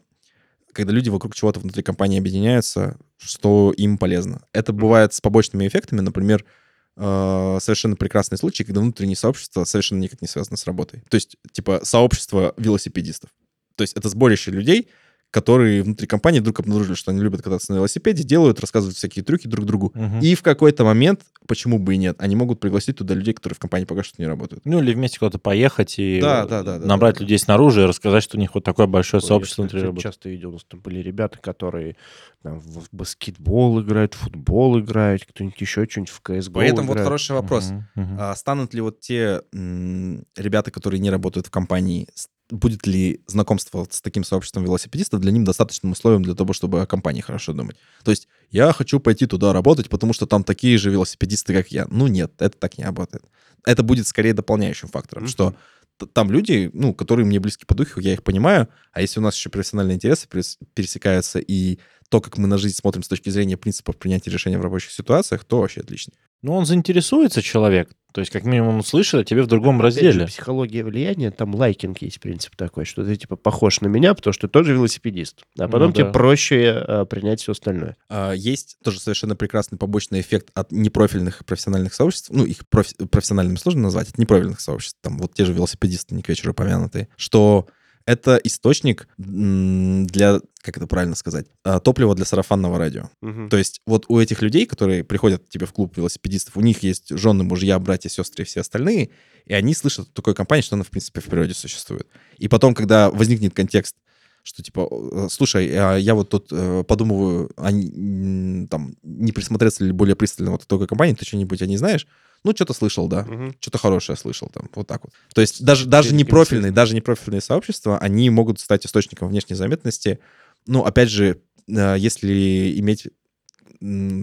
когда люди вокруг чего-то внутри компании объединяются, что им полезно. Это бывает с побочными эффектами, например, э, совершенно прекрасный случай, когда внутреннее сообщество совершенно никак не связано с работой. То есть, типа, сообщество велосипедистов. То есть это сборище людей, которые внутри компании вдруг обнаружили, что они любят кататься на велосипеде, делают, рассказывают всякие трюки друг другу. Мгм. И в какой-то момент, почему бы и нет, они могут пригласить туда людей, которые в компании пока что не работают. Ну, или вместе куда-то поехать и Да, да, да, да, набрать да, да. людей снаружи и рассказать, что у них вот такое большое Ой, сообщество я, внутри работы. часто видел, у нас там были ребята, которые там, в баскетбол играют, в футбол играют, кто-нибудь еще что-нибудь в CSGO Поэтому вот играет. хороший вопрос. Мгм, мгм. А станут ли вот те м, ребята, которые не работают в компании, будет ли знакомство с таким сообществом велосипедистов для них достаточным условием для того, чтобы о компании хорошо думать? То есть я хочу пойти туда работать, потому что там такие же велосипедисты, как я. Ну нет, это так не работает. Это будет скорее дополняющим фактором, Мгм. что там люди, ну, которые мне близки по духу, я их понимаю, а если у нас еще профессиональные интересы перес- пересекаются и то, как мы на жизнь смотрим с точки зрения принципов принятия решений в рабочих ситуациях, то вообще отлично. Ну, он заинтересуется, человек. То есть, как минимум, услышит о тебе в другом Опять же, разделе. психология влияния, там лайкинг есть принцип такой, что ты типа похож на меня, потому что ты тоже велосипедист. А потом Ну тебе да. проще э, принять все остальное. А, Есть тоже совершенно прекрасный побочный эффект от непрофильных профессиональных сообществ. Ну, их профи- профессиональными сложно назвать, от непрофильных сообществ. Там вот те же велосипедисты, не к вечеру упомянутые. Что это источник для, как это правильно сказать, а, топлива для сарафанного радио. Мгм. То есть вот у этих людей, которые приходят к тебе в клуб велосипедистов, у них есть жены, мужья, братья, сестры и все остальные, и они слышат такой компании, что она, в принципе, в природе существует. И потом, когда возникнет контекст, что типа, слушай, а я вот тут э, подумываю, а там, не присмотреться ли более пристально вот к такой компании, ты что-нибудь о ней знаешь? Ну, что-то слышал, да. Мгм. Что-то хорошее слышал там, вот так вот. То есть даже, даже не профильные, даже не профильные сообщества, они могут стать источником внешней заметности. Ну, опять же, э, если иметь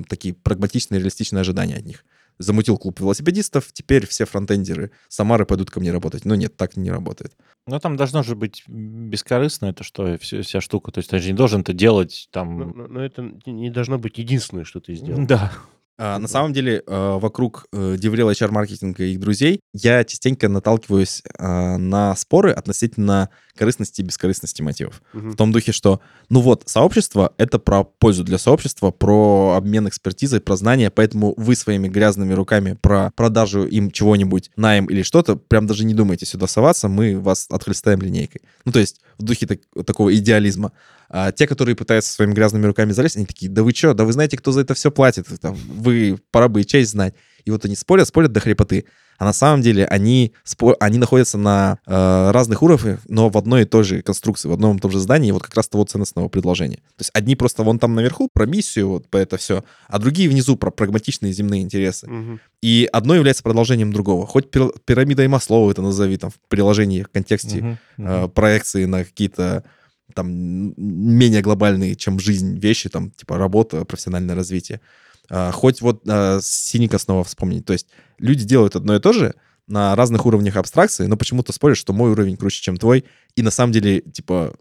такие прагматичные, реалистичные ожидания от них. Замутил клуб велосипедистов, теперь все фронтендеры Самары пойдут ко мне работать. Но нет, так не работает. Но там должно же быть бескорыстно, это что, вся, вся штука. То есть, ты же не должен это делать Но, там... но- но это не должно быть единственное, что ты сделал. Да. А, на самом деле, э, вокруг э, Деврел HR-маркетинга и их друзей я частенько наталкиваюсь э, на споры относительно корыстности и бескорыстности мотивов. Мгм. В том духе, что, ну вот, сообщество — это про пользу для сообщества, про обмен экспертизой, про знания, поэтому вы своими грязными руками про продажу им чего-нибудь, найм или что-то, прям даже не думайте сюда соваться, мы вас отхлестаем линейкой. Ну, то есть в духе так- такого идеализма. А те, которые пытаются своими грязными руками залезть, они такие, да вы что, да вы знаете, кто за это все платит, Там, вы, пора бы и честь знать. И вот они спорят, спорят до хрипоты. А на самом деле они, спо- они находятся на э, разных уровнях, но в одной и той же конструкции, в одном и том же здании, вот как раз того ценностного предложения. То есть одни просто вон там наверху про миссию, вот про это все, а другие внизу про прагматичные земные интересы. Мгм. И одно является продолжением другого. Хоть пир- пирамидой Маслоу это назови там в приложении, в контексте Мгм, э, проекции на какие-то там менее глобальные, чем жизнь вещи, там типа работа, профессиональное развитие. А, хоть вот а, Синика снова вспомнить. То есть люди делают одно и то же на разных уровнях абстракции, но почему-то спорят, что мой уровень круче, чем твой. И на самом деле, типа,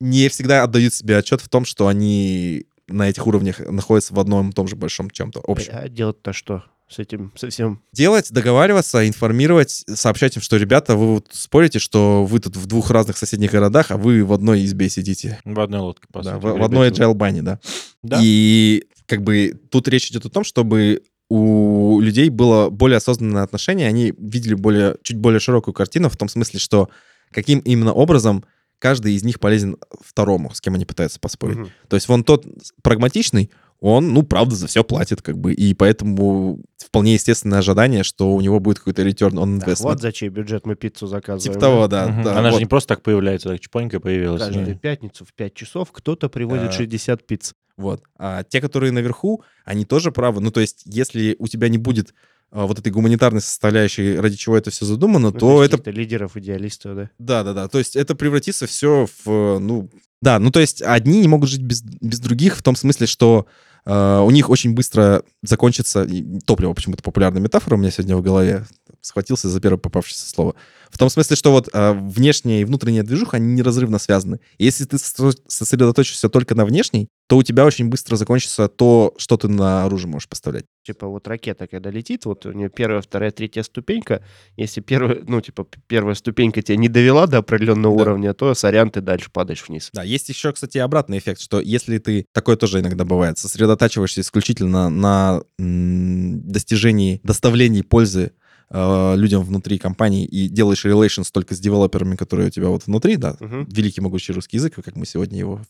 не всегда отдают себе отчет в том, что они на этих уровнях находятся в одном и том же большом чем-то общем. А делать-то что с этим совсем? Делать, договариваться, информировать, сообщать им, что, ребята, вы вот спорите, что вы тут в двух разных соседних городах, а вы в одной избе сидите. В одной лодке, по Да, сути, в, в одной agile бане, да. Да. И как бы тут речь идет о том, чтобы у людей было более осознанное отношение, они видели более, чуть более широкую картину в том смысле, что каким именно образом каждый из них полезен второму, с кем они пытаются поспорить. Мгм. То есть вон тот прагматичный, он, ну, правда, за все платит, как бы, и поэтому вполне естественное ожидание, что у него будет какой-то return on Так, investment. вот за чей бюджет мы пиццу заказываем. типа того, да. Мгм. да, Она вот. же не просто так появляется, так чпонько появилась. Каждую Не. пятницу в 5 часов кто-то приводит А. 60 пиц. Вот. А те, которые наверху, они тоже правы. Ну, то есть, если у тебя не будет вот этой гуманитарной составляющей, ради чего это все задумано, Ну, то это... лидеров, идеалистов, да. Да, да, да. То есть это превратится все в, ну... Да, ну то есть одни не могут жить без, без других в том смысле, что э, у них очень быстро закончится... Топливо почему-то популярная метафора у меня сегодня в голове. Схватился за первое попавшееся слово. В том смысле, что вот э, внешняя и внутренняя движуха, они неразрывно связаны. И если ты сосредо- сосредоточишься только на внешней, то у тебя очень быстро закончится то, что ты наружу можешь поставлять. Типа вот ракета, когда летит, вот у нее первая, вторая, третья ступенька. Если первая, ну, типа, первая ступенька тебя не довела до определенного Да. уровня, то сорян, ты дальше падаешь вниз. Да, есть еще, кстати, обратный эффект, что если ты, такое тоже иногда бывает, сосредотачиваешься исключительно на м, достижении, доставлении пользы э, людям внутри компании и делаешь relations только с девелоперами, которые у тебя вот внутри, да, Мгм. великий могучий русский язык, как мы сегодня его...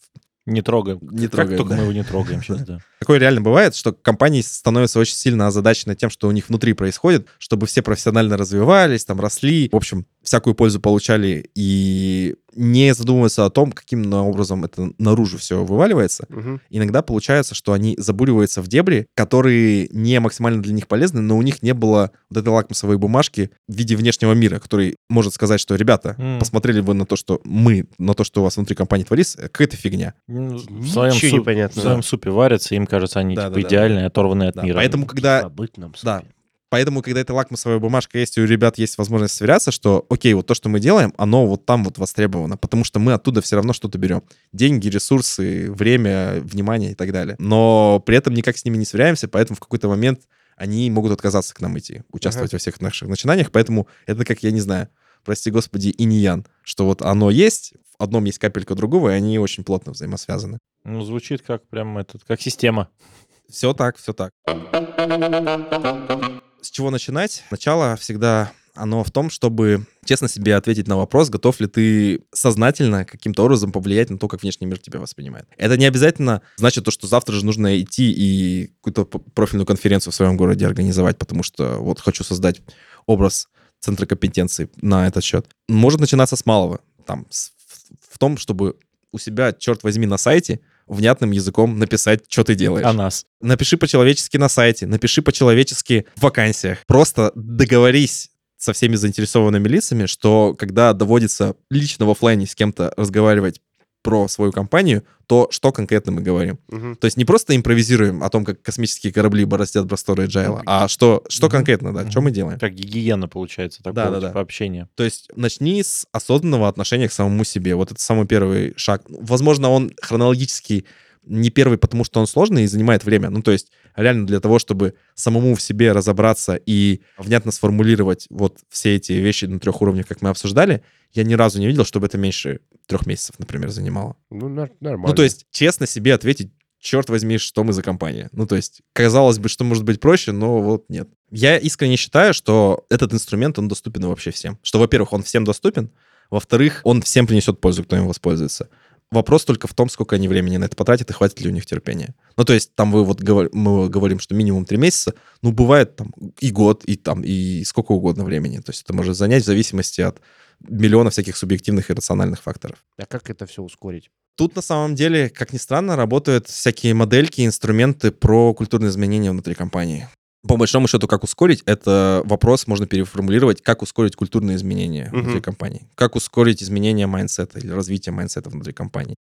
Не трогаем. Не как трогаем, только да. мы его не трогаем сейчас, да. Такое реально бывает, что компании становятся очень сильно озадачены тем, что у них внутри происходит, чтобы все профессионально развивались, там росли, в общем, всякую пользу получали и не задумываются о том, каким образом это наружу все вываливается. Мгм. иногда получается, что они забуриваются в дебри, которые не максимально для них полезны, но у них не было вот этой лакмусовой бумажки в виде внешнего мира, который может сказать, что, ребята, М. посмотрели вы на то, что мы, на то, что у вас внутри компании творится, какая-то фигня. Ну, В Ничего своем, суп- непонятно. в своем супе варятся, им кажется, они Да, типа да, да. идеальные, оторванные от Да, мира. Поэтому, когда Да. Поэтому, когда эта лакмусовая бумажка есть, и у ребят есть возможность сверяться, что, окей, вот то, что мы делаем, оно вот там вот востребовано, потому что мы оттуда все равно что-то берем. Деньги, ресурсы, время, внимание и так далее. Но при этом никак с ними не сверяемся, поэтому в какой-то момент они могут отказаться к нам идти, участвовать во всех наших начинаниях. Поэтому это как, я не знаю, прости господи, иньян, что вот оно есть, в одном есть капелька другого, и они очень плотно взаимосвязаны. Ну, звучит как прям этот, как система. Все так, все так. С чего начинать? Начало всегда оно в том, чтобы честно себе ответить на вопрос, готов ли ты сознательно каким-то образом повлиять на то, как внешний мир тебя воспринимает. Это не обязательно значит то, что завтра же нужно идти и какую-то профильную конференцию в своем городе организовать, потому что вот хочу создать образ центра компетенции на этот счет. Может начинаться с малого. Там, в том, чтобы у себя, черт возьми, на сайте внятным языком написать, что ты делаешь. А нас. Напиши по-человечески на сайте, напиши по-человечески в вакансиях. Просто договорись со всеми заинтересованными лицами, что когда доводится лично в оффлайне с кем-то разговаривать про свою компанию, то что конкретно мы говорим. Мгм. То есть не просто импровизируем о том, как космические корабли бороздят просторы Agile, а что, что Мгм. конкретно, да, что Мгм. мы делаем. Как гигиена получается, такое Да-да-да. типа общение. То есть начни с осознанного отношения к самому себе. Вот это самый первый шаг. Возможно, он хронологически не первый, потому что он сложный и занимает время. Ну, то есть реально для того, чтобы самому в себе разобраться и внятно сформулировать вот все эти вещи на трех уровнях, как мы обсуждали, я ни разу не видел, чтобы это меньше трех месяцев, например, занимало. Ну, нар- нормально. Ну, то есть честно себе ответить, черт возьми, что мы за компания. Ну, то есть, казалось бы, что может быть проще, но вот нет. Я искренне считаю, что этот инструмент, он доступен вообще всем. Что, во-первых, он всем доступен, во-вторых, он всем принесет пользу, кто им воспользуется. Вопрос только в том, сколько они времени на это потратят и хватит ли у них терпения. Ну, то есть там вы вот говор- мы говорим, что минимум три месяца, ну, бывает там и год, и там, и сколько угодно времени. То есть это может занять в зависимости от миллиона всяких субъективных и рациональных факторов. А как это все ускорить? Тут на самом деле, как ни странно, работают всякие модельки, инструменты про культурные изменения внутри компании. По большому счету, как ускорить, это вопрос можно переформулировать, как ускорить культурные изменения Мгм. внутри компании. Как ускорить изменение майндсета или развитие майндсета внутри компании.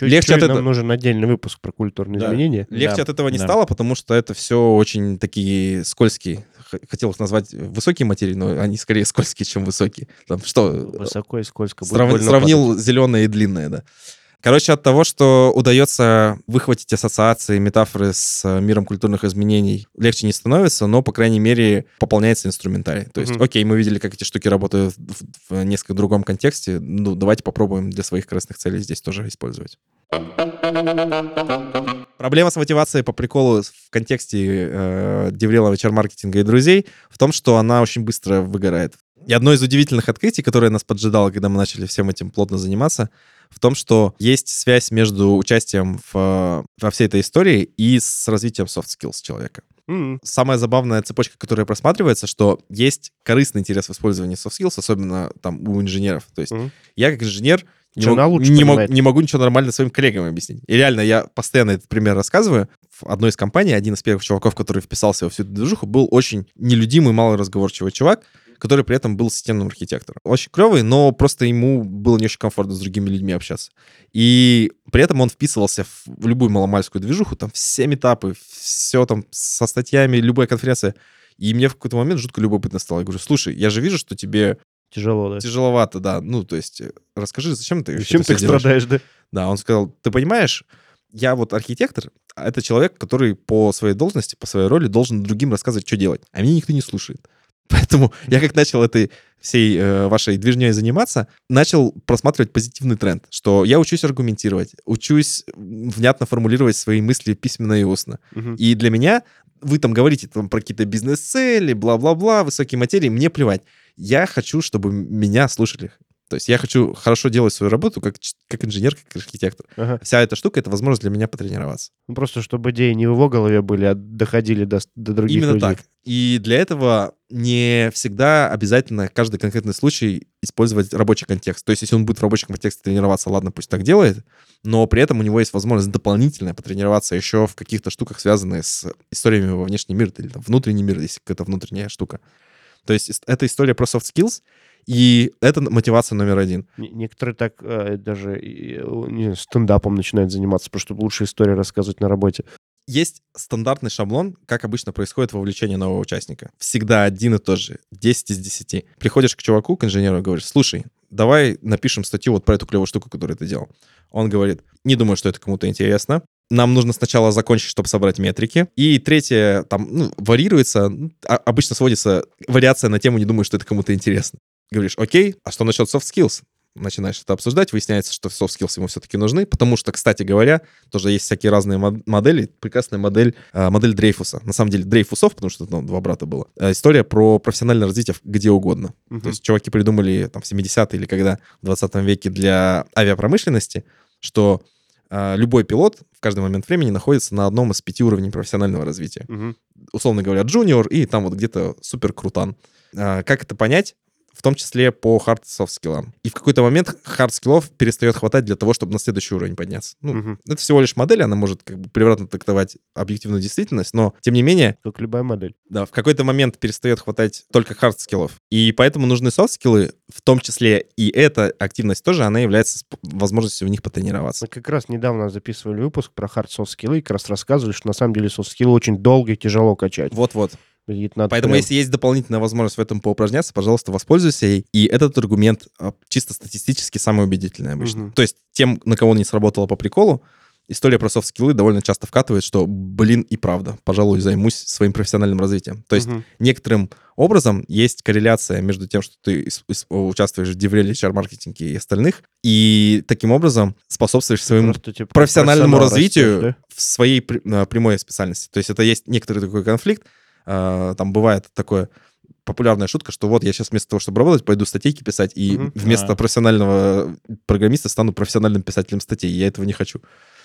Легче от нам этого- нужен отдельный выпуск про культурные Да. изменения. Легче Да, от этого не да. стало, потому что это все очень такие скользкие. Хотел их назвать высокие материи, но они скорее скользкие, чем высокие. Там что, Высоко и скользко. Срав- Сравнил падать. зеленое и длинное, да. Короче, от того, что удается выхватить ассоциации, метафоры с э, миром культурных изменений, легче не становится, но, по крайней мере, пополняется инструментарий. То есть, Мгм. окей, мы видели, как эти штуки работают в, в несколько другом контексте, ну, давайте попробуем для своих красных целей здесь тоже использовать. Проблема с мотивацией по приколу в контексте э, деврела HR-маркетинга и друзей в том, что она очень быстро выгорает. И одно из удивительных открытий, которое нас поджидало, когда мы начали всем этим плотно заниматься, в том, что есть связь между участием в, во всей этой истории и с развитием soft skills человека. М, Самая забавная цепочка, которая просматривается, что есть корыстный интерес в использовании soft skills, особенно там у инженеров. То есть Мгм. я как инженер не, Чё мог- не мог- не могу ничего нормально своим коллегам объяснить. И реально, я постоянно этот пример рассказываю. В одной из компаний один из первых чуваков, который вписался во всю эту движуху, был очень нелюдимый, малоразговорчивый чувак, который при этом был системным архитектором. Очень клевый, но просто ему было не очень комфортно с другими людьми общаться. И при этом он вписывался в, любую маломальскую движуху, там все метапы, все там со статьями, любая конференция. И мне в какой-то момент жутко любопытно стало. Я говорю, слушай, я же вижу, что тебе Тяжело, да. тяжеловато, да. Ну, то есть, э, расскажи, зачем ты Зачем ты всё делаешь? страдаешь, да? Да, он сказал, ты понимаешь, я вот архитектор, а это человек, который по своей должности, по своей роли должен другим рассказывать, что делать. А меня никто не слушает. Поэтому я как начал этой всей э, вашей движней заниматься, начал просматривать позитивный тренд, что я учусь аргументировать, учусь внятно формулировать свои мысли письменно и устно. Мгм. И для меня вы там говорите там про какие-то бизнес-цели, бла-бла-бла, высокие материи, мне плевать. Я хочу, чтобы меня слушали. То есть я хочу хорошо делать свою работу как, как инженер, как архитектор. Ага. Вся эта штука — это возможность для меня потренироваться. Ну, просто чтобы идеи не в его голове были, а доходили до, до других Именно людей. так. И для этого не всегда обязательно каждый конкретный случай использовать рабочий контекст. То есть если он будет в рабочем контексте тренироваться, ладно, пусть так делает, но при этом у него есть возможность дополнительно потренироваться еще в каких-то штуках, связанных с историями во внешний мир или там, внутренний мир, если какая-то внутренняя штука. То есть это история про soft skills, и это мотивация номер один. Не- Некоторые так э, даже э, не знаю, стендапом начинают заниматься, просто чтобы лучше истории рассказывать на работе. Есть стандартный шаблон, как обычно происходит вовлечение нового участника. Всегда один и тот же, 10 из 10. Приходишь к чуваку, к инженеру, и говоришь, слушай, давай напишем статью вот про эту клевую штуку, которую ты делал. Он говорит, не думаю, что это кому-то интересно. Нам нужно сначала закончить, чтобы собрать метрики. И третье, там, ну, варьируется, а- обычно сводится вариация на тему «не думаю, что это кому-то интересно». Говоришь, окей, а что насчет soft skills? Начинаешь это обсуждать, выясняется, что soft skills ему все-таки нужны, потому что, кстати говоря, тоже есть всякие разные мод- модели. Прекрасная модель, э, модель Дрейфуса. На самом деле Дрейфусов, потому что там два брата было. Э, История про профессиональное развитие где угодно. Мгм. То есть чуваки придумали там в 70-е или когда в 20 веке для авиапромышленности, что э, любой пилот в каждый момент времени находится на одном из пяти уровней профессионального развития Мгм. условно говоря, джуниор и там вот где-то супер крутан. Как это понять? В том числе по hard soft скиллам. И в какой-то момент hard скиллов перестает хватать для того, чтобы на следующий уровень подняться. Ну, Мгм. это всего лишь модель, она может как бы превратно трактовать объективную действительность, но тем не менее, Как любая модель. да, в какой-то момент перестает хватать только hard скиллов. И поэтому нужны софт скиллы, в том числе и эта активность тоже, она является возможностью в них потренироваться. Мы как раз недавно записывали выпуск про hard soft скиллы и как раз рассказывали, что на самом деле soft скиллы очень долго и тяжело качать. Вот-вот. И это надо Поэтому, прям- если есть дополнительная возможность в этом поупражняться, пожалуйста, воспользуйся ей. И этот аргумент а, чисто статистически самый убедительный обычно. Мгм. То есть тем, на кого не сработало по приколу, история про софт-скиллы довольно часто вкатывает, что, блин, и правда, пожалуй, займусь своим профессиональным развитием. То есть Мгм. некоторым образом есть корреляция между тем, что ты участвуешь в девреле, HR-маркетинге и остальных, и таким образом способствуешь своему Просто, типа, профессиональному профессионал развитию растешь, в своей а, прямой специальности. То есть это есть некоторый такой конфликт. А, Там бывает такое популярная шутка, что вот я сейчас вместо того, чтобы работать, пойду статейки писать, и Мгм. вместо А. профессионального программиста стану профессиональным писателем статей. Я этого не хочу.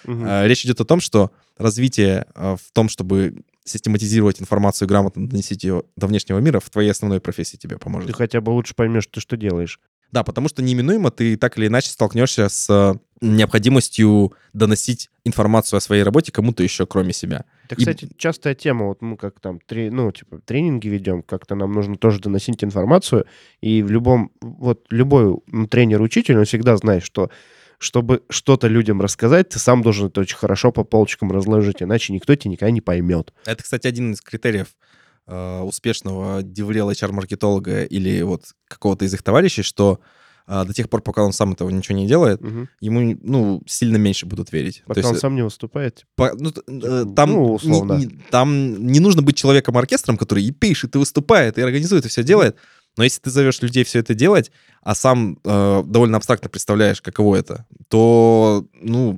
А, Речь идет о том, что развитие а, в том, чтобы систематизировать информацию и грамотно доносить ее до внешнего мира, в твоей основной профессии тебе поможет. Ты хотя бы лучше поймешь, ты что делаешь. Да, потому что неминуемо ты так или иначе столкнешься с э, необходимостью доносить информацию о своей работе кому-то еще, кроме себя. Это, И- кстати, частая тема. Вот мы как там, тре- ну, типа, тренинги ведем, как-то нам нужно тоже доносить информацию. И в любом, вот любой ну, тренер-учитель, он всегда знает, что чтобы что-то людям рассказать, ты сам должен это очень хорошо по полочкам разложить, иначе никто тебя никогда не поймет. Это, кстати, один из критериев э, успешного деврела HR-маркетолога или вот какого-то из их товарищей, что э, до тех пор, пока он сам этого ничего не делает, Мгм. ему, ну, сильно меньше будут верить. Пока То он есть, сам не выступает. по- ну, т- э, там, Ну, условно. не, не- там не нужно быть человеком-оркестром, который и пишет, и выступает, и организует, и все делает. Но если ты зовешь людей все это делать, а сам э, довольно абстрактно представляешь, каково это, то, ну,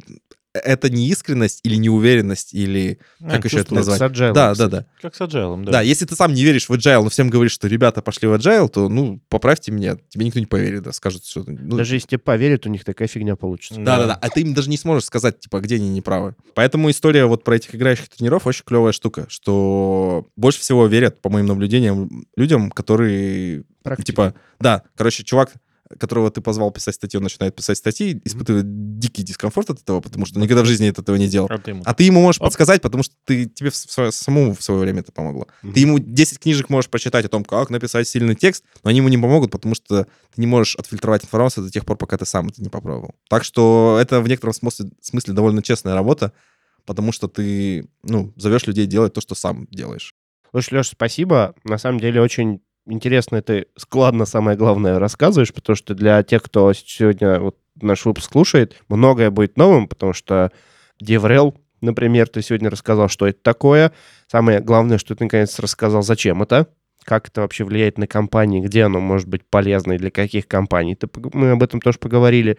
это не искренность или неуверенность, или Ну, как еще это назвать? С agile, Да, да, кстати. да. Как с agile, да. Да, если ты сам не веришь в agile, но всем говоришь, что ребята пошли в agile, то, ну, поправьте меня, тебе никто не поверит, да, скажут, что... Ну, Даже если тебе поверят, у них такая фигня получится. да, да, да. А ты им даже не сможешь сказать, типа, где они неправы. Поэтому история вот про этих играющих тренеров очень клевая штука, что больше всего верят, по моим наблюдениям, людям, которые, Практика. типа, да, короче, чувак, которого ты позвал писать статью, он начинает писать статьи, испытывает дикий дискомфорт от этого, потому что никогда в жизни этого не делал. А ты ему- А ты ему можешь Оп. подсказать, потому что ты, тебе в сво- самому в свое время это помогло. Мгм. Ты ему 10 книжек можешь прочитать о том, как написать сильный текст, но они ему не помогут, потому что ты не можешь отфильтровать информацию до тех пор, пока ты сам это не попробовал. Так что это в некотором смысле, смысле довольно честная работа, потому что ты, ну, зовешь людей делать то, что сам делаешь. Слушай, Леша, спасибо. На самом деле очень интересно ты складно, самое главное, рассказываешь, потому что для тех, кто сегодня вот наш выпуск слушает, многое будет новым, потому что DevRel, например, ты сегодня рассказал, что это такое. Самое главное, что ты наконец рассказал, зачем это, как это вообще влияет на компании, где оно может быть полезно и для каких компаний. Ты мы об этом тоже поговорили.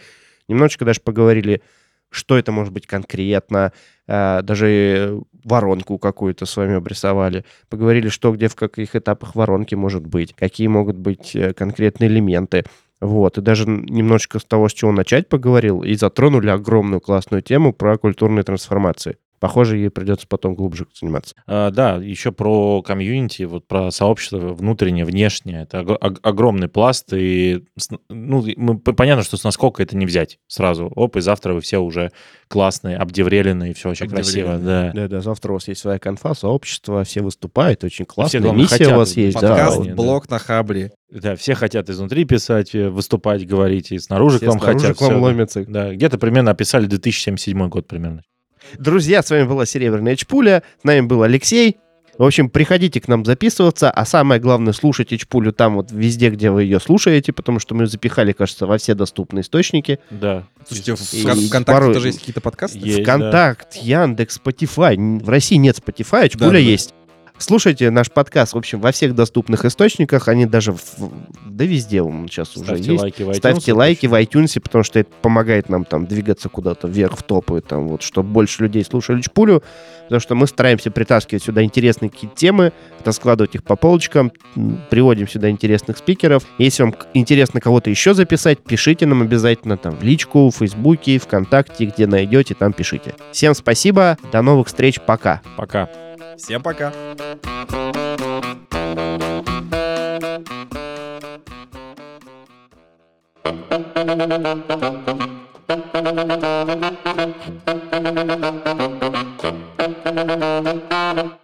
Немножечко даже поговорили что это может быть конкретно, э, даже воронку какую-то с вами обрисовали, поговорили, что где в каких этапах воронки может быть, какие могут быть э, конкретные элементы. Вот, и даже немножечко с того, с чего начать поговорил, и затронули огромную классную тему про культурные трансформации. Похоже, ей придется потом глубже заниматься. А, да, еще про комьюнити, вот про сообщество внутреннее, внешнее. Это ог- огромный пласт, и ну, мы, понятно, что с насколько это не взять сразу. Оп, и завтра вы все уже классные, обдевреленные, все очень красиво. Да. да, да, завтра у вас есть своя конфа, сообщество, все выступают, очень классно. Все, главное, Миссия у вас есть, подкаст, да. блог на Хабре. Да, все хотят изнутри писать, э, выступать, говорить, и снаружи все к вам снаружи хотят. к вам все, ломятся. Да, где-то примерно описали 2077 год примерно. Друзья, с вами была Серебряная Чпуля, с нами был Алексей. В общем, приходите к нам записываться, а самое главное, слушайте Чпулю там вот везде, где вы ее слушаете, потому что мы запихали, кажется, во все доступные источники. Да. Слушайте, в и ВКонтакте порой... тоже есть какие-то подкасты? Есть, Вконтакт, да. Яндекс, Spotify. В России нет Spotify, а Чпуля да, есть. Слушайте наш подкаст, в общем, во всех доступных источниках. Они даже, в, да везде он сейчас Ставьте уже есть. Лайки в iTunes, Ставьте лайки в iTunes, потому что это помогает нам там двигаться куда-то вверх в топы, там вот, чтобы больше людей слушали Чпулю. Потому что мы стараемся притаскивать сюда интересные какие-то темы, раскладывать их по полочкам, приводим сюда интересных спикеров. Если вам интересно кого-то еще записать, пишите нам обязательно там в личку, в Фейсбуке, ВКонтакте, где найдете, там пишите. Всем спасибо, до новых встреч, пока. Пока. Всем пока. Thank you.